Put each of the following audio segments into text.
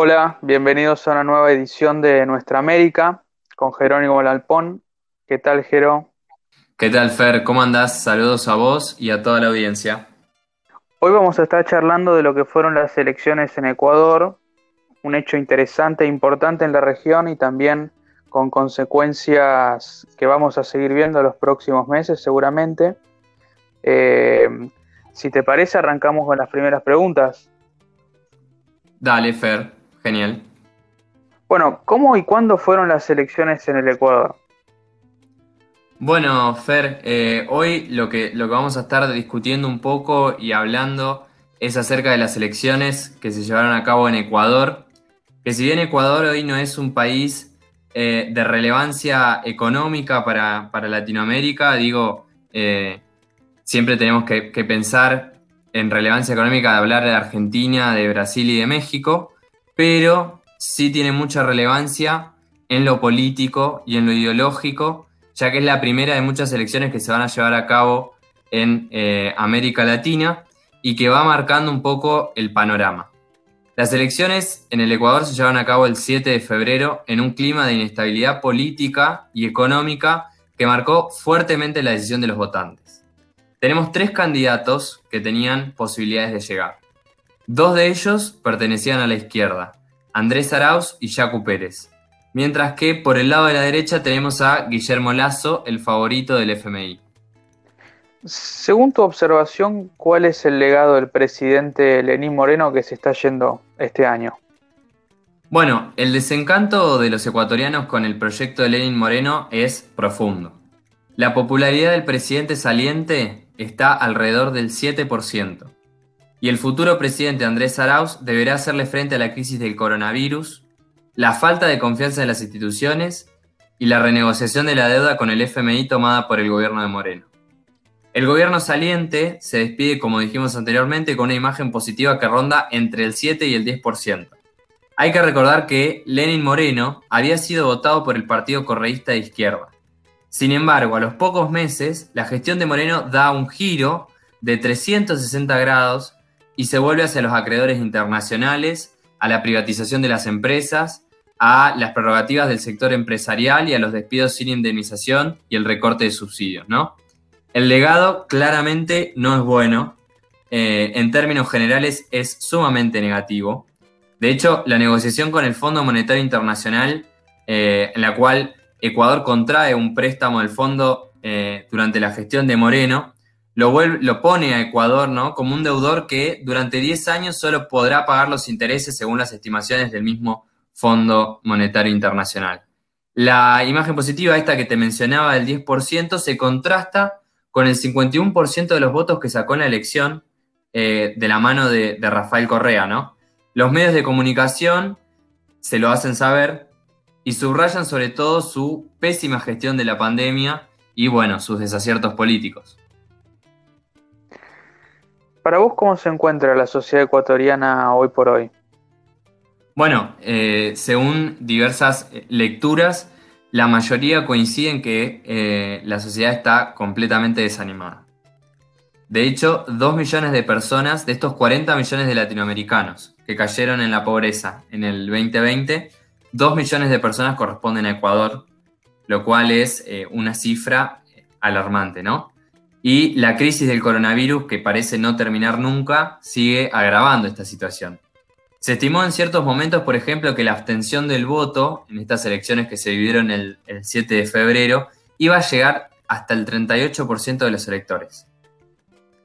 Hola, bienvenidos a una nueva edición de Nuestra América con Jerónimo Lalpón. ¿Qué tal, Jero? ¿Qué tal, Fer? ¿Cómo andás? Saludos a vos y a toda la audiencia. Hoy vamos a estar charlando de lo que fueron las elecciones en Ecuador, un hecho interesante e importante en la región y también con consecuencias que vamos a seguir viendo en los próximos meses seguramente. Eh, si te parece, arrancamos con las primeras preguntas. Dale, Fer. Genial. Bueno, ¿cómo y cuándo fueron las elecciones en el Ecuador? Bueno, Fer, eh, hoy lo que, lo que vamos a estar discutiendo un poco y hablando es acerca de las elecciones que se llevaron a cabo en Ecuador, que si bien Ecuador hoy no es un país eh, de relevancia económica para, Latinoamérica, digo, eh, siempre tenemos que, pensar en relevancia económica de hablar de Argentina, de Brasil y de México, pero sí tiene mucha relevancia en lo político y en lo ideológico, ya que es la primera de muchas elecciones que se van a llevar a cabo en eh, América Latina y que va marcando un poco el panorama. Las elecciones en el Ecuador se llevan a cabo el 7 de febrero en un clima de inestabilidad política y económica que marcó fuertemente la decisión de los votantes. Tenemos tres candidatos que tenían posibilidades de llegar. Dos de ellos pertenecían a la izquierda, Andrés Arauz y Jacu Pérez, mientras que por el lado de la derecha tenemos a Guillermo Lazo, el favorito del FMI. Según tu observación, ¿cuál es el legado del presidente Lenín Moreno que se está yendo este año? Bueno, el desencanto de los ecuatorianos con el proyecto de Lenín Moreno es profundo. La popularidad del presidente saliente está alrededor del 7% y el futuro presidente Andrés Arauz deberá hacerle frente a la crisis del coronavirus, la falta de confianza en las instituciones y la renegociación de la deuda con el FMI tomada por el gobierno de Moreno. El gobierno saliente se despide, como dijimos anteriormente, con una imagen positiva que ronda entre el 7 y el 10%. Hay que recordar que Lenin Moreno había sido votado por el Partido Correísta de Izquierda. Sin embargo, a los pocos meses, la gestión de Moreno da un giro de 360 grados y se vuelve hacia los acreedores internacionales, a la privatización de las empresas, a las prerrogativas del sector empresarial y a los despidos sin indemnización y el recorte de subsidios, ¿no? El legado claramente no es bueno, eh, en términos generales es sumamente negativo. De hecho, la negociación con el Fondo Monetario Internacional, eh, en la cual Ecuador contrae un préstamo del fondo eh, durante la gestión de Moreno, lo, pone a Ecuador ¿no? como un deudor que durante 10 años solo podrá pagar los intereses según las estimaciones del mismo Fondo Monetario Internacional. La imagen positiva, esta que te mencionaba del 10%, se contrasta con el 51% de los votos que sacó en la elección eh, de la mano de, de, Rafael Correa. ¿no? Los medios de comunicación se lo hacen saber y subrayan sobre todo su pésima gestión de la pandemia y bueno, sus desaciertos políticos. Para vos, ¿cómo se encuentra la sociedad ecuatoriana hoy por hoy? Bueno, eh, según diversas eh, lecturas, la mayoría coinciden que eh, la sociedad está completamente desanimada. De hecho, 2 millones de personas, de estos 40 millones de latinoamericanos que cayeron en la pobreza en el 2020, 2 millones de personas corresponden a Ecuador, lo cual es una cifra alarmante, ¿no? Y la crisis del coronavirus, que parece no terminar nunca, sigue agravando esta situación. Se estimó en ciertos momentos, por ejemplo, que la abstención del voto en estas elecciones que se vivieron el, 7 de febrero iba a llegar hasta el 38% de los electores.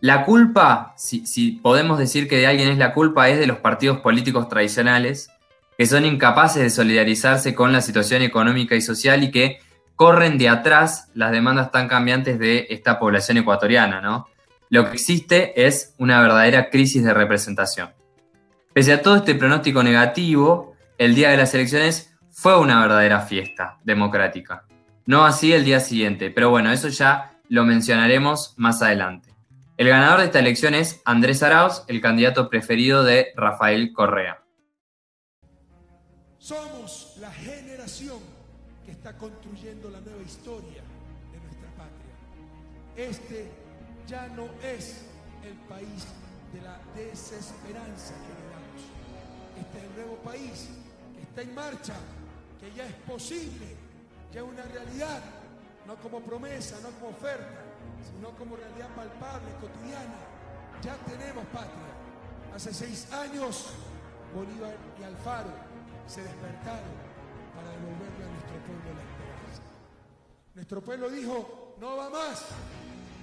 La culpa, si, si, podemos decir que de alguien es la culpa, es de los partidos políticos tradicionales, que son incapaces de solidarizarse con la situación económica y social y que corren de atrás las demandas tan cambiantes de esta población ecuatoriana, ¿no? Lo que existe es una verdadera crisis de representación. Pese a todo este pronóstico negativo, el día de las elecciones fue una verdadera fiesta democrática. No así el día siguiente, pero bueno, eso ya lo mencionaremos más adelante. El ganador de esta elección es Andrés Arauz, el candidato preferido de Rafael Correa. Somos la generación que está construyendo la nueva historia de nuestra patria. Este ya no es el país de la desesperanza que este es el nuevo país que está en marcha, que ya es posible, ya es una realidad, no como promesa, no como oferta, sino como realidad palpable, cotidiana. Ya tenemos patria. Hace seis años Bolívar y Alfaro se despertaron para devolverle Nuestro pueblo dijo, no va más,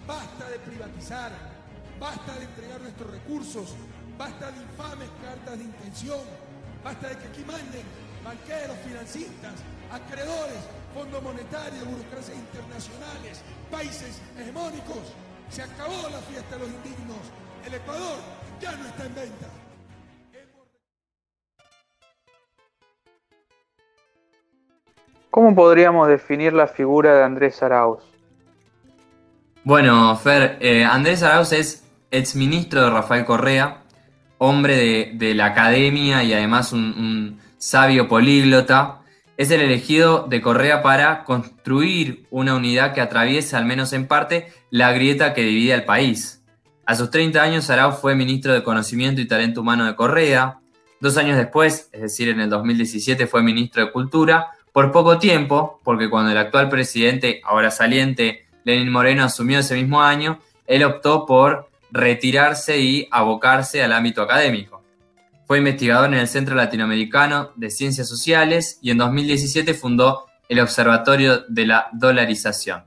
basta de privatizar, basta de entregar nuestros recursos, basta de infames cartas de intención, basta de que aquí manden banqueros, financistas, acreedores, Fondo Monetario, burocracias internacionales, países hegemónicos. Se acabó la fiesta de los indignos. El Ecuador ya no está en venta. ¿Cómo podríamos definir la figura de Andrés Arauz? Bueno, Fer, eh, Andrés Arauz es exministro de Rafael Correa, hombre de, la academia y además un, un sabio políglota. Es el elegido de Correa para construir una unidad que atraviese, al menos en parte, la grieta que divide al país. A sus 30 años, Arauz fue ministro de Conocimiento y Talento Humano de Correa. Dos años después, es decir, en el 2017, fue ministro de Cultura por poco tiempo, porque cuando el actual presidente, ahora saliente, Lenin Moreno, asumió ese mismo año, él optó por retirarse y abocarse al ámbito académico. Fue investigador en el Centro Latinoamericano de Ciencias Sociales y en 2017 fundó el Observatorio de la Dolarización.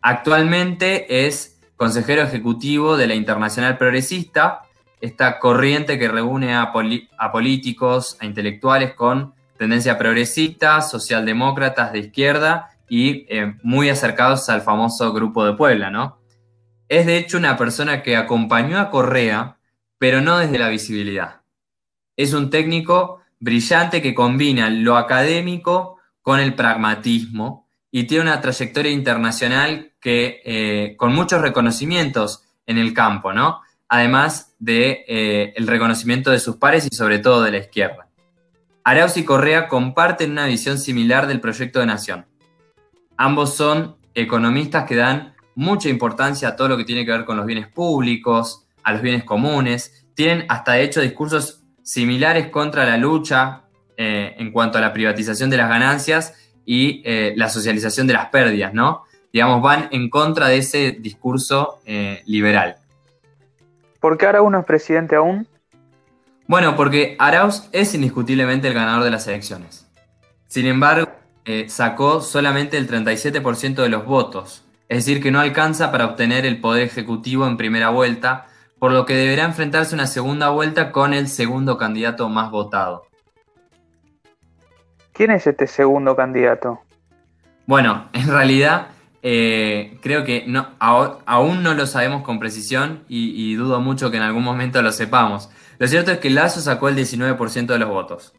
Actualmente es consejero ejecutivo de la Internacional Progresista, esta corriente que reúne a, a políticos, a intelectuales con tendencia progresista, socialdemócratas de izquierda y eh, muy acercados al famoso Grupo de Puebla, ¿no? Es de hecho una persona que acompañó a Correa, pero no desde la visibilidad. Es un técnico brillante que combina lo académico con el pragmatismo y tiene una trayectoria internacional que, eh, con muchos reconocimientos en el campo, ¿no? Además de, eh, el reconocimiento de sus pares y sobre todo de la izquierda. Arauz y Correa comparten una visión similar del proyecto de nación. Ambos son economistas que dan mucha importancia a todo lo que tiene que ver con los bienes públicos, a los bienes comunes. Tienen hasta de hecho discursos similares contra la lucha eh, en cuanto a la privatización de las ganancias y eh, la socialización de las pérdidas, ¿no? Digamos, van en contra de ese discurso eh, liberal. ¿Por qué ahora uno es presidente aún? Bueno, porque Arauz es indiscutiblemente el ganador de las elecciones. Sin embargo, eh, sacó solamente el 37% de los votos, es decir, que no alcanza para obtener el poder ejecutivo en primera vuelta, por lo que deberá enfrentarse una segunda vuelta con el segundo candidato más votado. ¿Quién es este segundo candidato? Bueno, en realidad eh, creo que no, aún no lo sabemos con precisión y, y dudo mucho que en algún momento lo sepamos. Lo cierto es que Lazo sacó el 19% de los votos.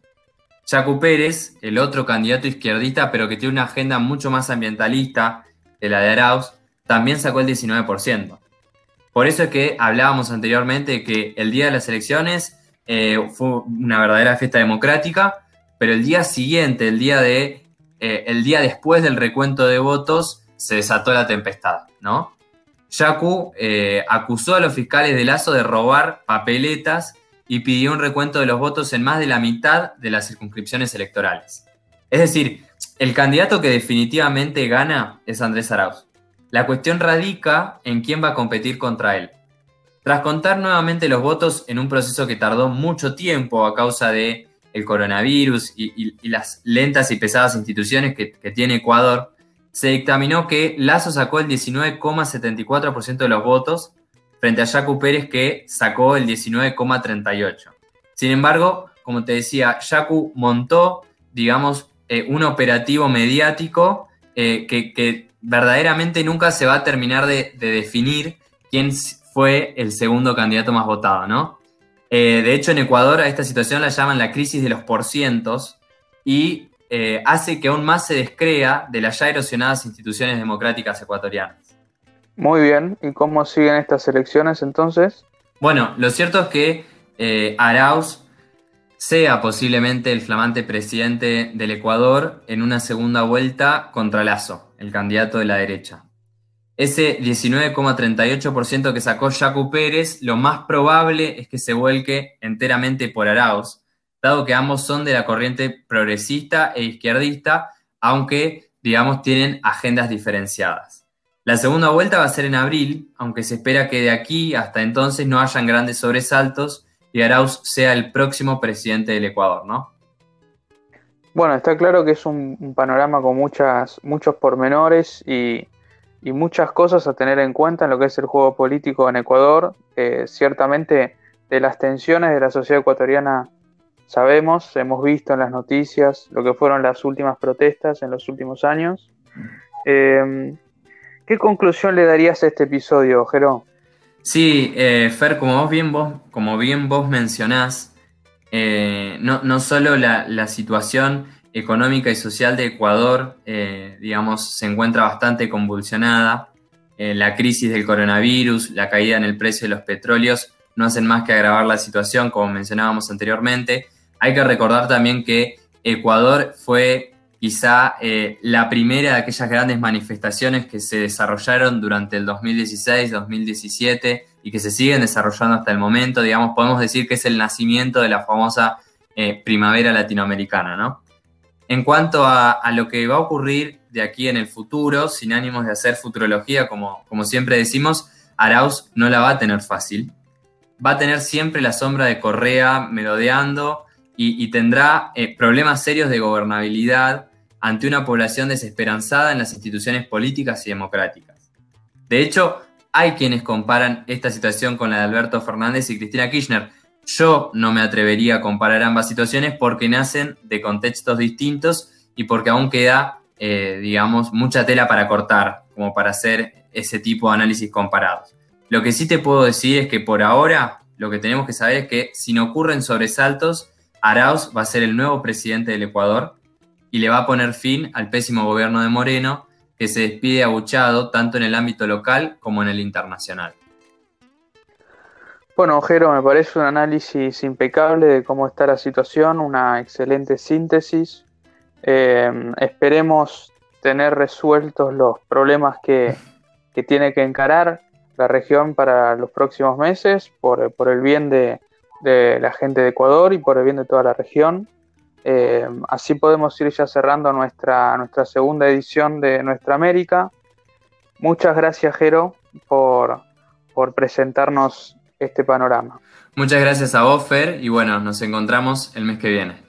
Jacu Pérez, el otro candidato izquierdista, pero que tiene una agenda mucho más ambientalista de la de Arauz, también sacó el 19%. Por eso es que hablábamos anteriormente que el día de las elecciones eh, fue una verdadera fiesta democrática, pero el día siguiente, el día, de, eh, el día después del recuento de votos, se desató la tempestad, ¿no? Yacu eh, acusó a los fiscales de Lazo de robar papeletas y pidió un recuento de los votos en más de la mitad de las circunscripciones electorales. Es decir, el candidato que definitivamente gana es Andrés Arauz. La cuestión radica en quién va a competir contra él. Tras contar nuevamente los votos en un proceso que tardó mucho tiempo a causa de el coronavirus y, las lentas y pesadas instituciones que, que tiene Ecuador, se dictaminó que Lazo sacó el 19,74% de los votos frente a Yacu Pérez que sacó el 19,38. Sin embargo, como te decía, Yacu montó, digamos, eh, un operativo mediático eh, que, verdaderamente nunca se va a terminar de, de, definir quién fue el segundo candidato más votado, ¿no? Eh, de hecho, en Ecuador a esta situación la llaman la crisis de los porcientos y hace que aún más se descrea de las ya erosionadas instituciones democráticas ecuatorianas. Muy bien, ¿y cómo siguen estas elecciones entonces? Bueno, lo cierto es que eh, Arauz sea posiblemente el flamante presidente del Ecuador en una segunda vuelta contra Lazo, el candidato de la derecha. Ese 19,38% que sacó Jacu Pérez, lo más probable es que se vuelque enteramente por Arauz, dado que ambos son de la corriente progresista e izquierdista, aunque, digamos, tienen agendas diferenciadas. La segunda vuelta va a ser en abril, aunque se espera que de aquí hasta entonces no hayan grandes sobresaltos y Arauz sea el próximo presidente del Ecuador, ¿no? Bueno, está claro que es un, panorama con muchas, muchos pormenores y, muchas cosas a tener en cuenta en lo que es el juego político en Ecuador. ciertamente de las tensiones de la sociedad ecuatoriana sabemos, hemos visto en las noticias lo que fueron las últimas protestas en los últimos años. Eh, ¿Qué conclusión le darías a este episodio, Jero? Sí, eh, Fer, como bien vos, como bien vos mencionás, eh, no, no, solo la, situación económica y social de Ecuador, eh, digamos, se encuentra bastante convulsionada. la crisis del coronavirus, la caída en el precio de los petróleos no hacen más que agravar la situación, como mencionábamos anteriormente. Hay que recordar también que Ecuador fue quizá la primera de aquellas grandes manifestaciones que se desarrollaron durante el 2016-2017 y que se siguen desarrollando hasta el momento, digamos, podemos decir que es el nacimiento de la famosa eh, primavera latinoamericana, ¿no? En cuanto a, lo que va a ocurrir de aquí en el futuro, sin ánimos de hacer futurología, como, como siempre decimos, Arauz no la va a tener fácil. Va a tener siempre la sombra de Correa merodeando y, tendrá eh, problemas serios de gobernabilidad ante una población desesperanzada en las instituciones políticas y democráticas. De hecho, hay quienes comparan esta situación con la de Alberto Fernández y Cristina Kirchner. Yo no me atrevería a comparar ambas situaciones porque nacen de contextos distintos y porque aún queda, eh, digamos, mucha tela para cortar, como para hacer ese tipo de análisis comparados. Lo que sí te puedo decir es que por ahora lo que tenemos que saber es que si no ocurren sobresaltos, Arauz va a ser el nuevo presidente del Ecuador y le va a poner fin al pésimo gobierno de Moreno que se despide abuchado tanto en el ámbito local como en el internacional. Bueno, Ojero, me parece un análisis impecable de cómo está la situación, una excelente síntesis. Eh, esperemos tener resueltos los problemas que, tiene que encarar la región para los próximos meses, por, el bien de, de, la gente de Ecuador y por el bien de toda la región. Eh, así podemos ir ya cerrando nuestra, nuestra segunda edición de Nuestra América. Muchas gracias, Jero, por, por presentarnos este panorama. Muchas gracias a Offer y bueno, nos encontramos el mes que viene.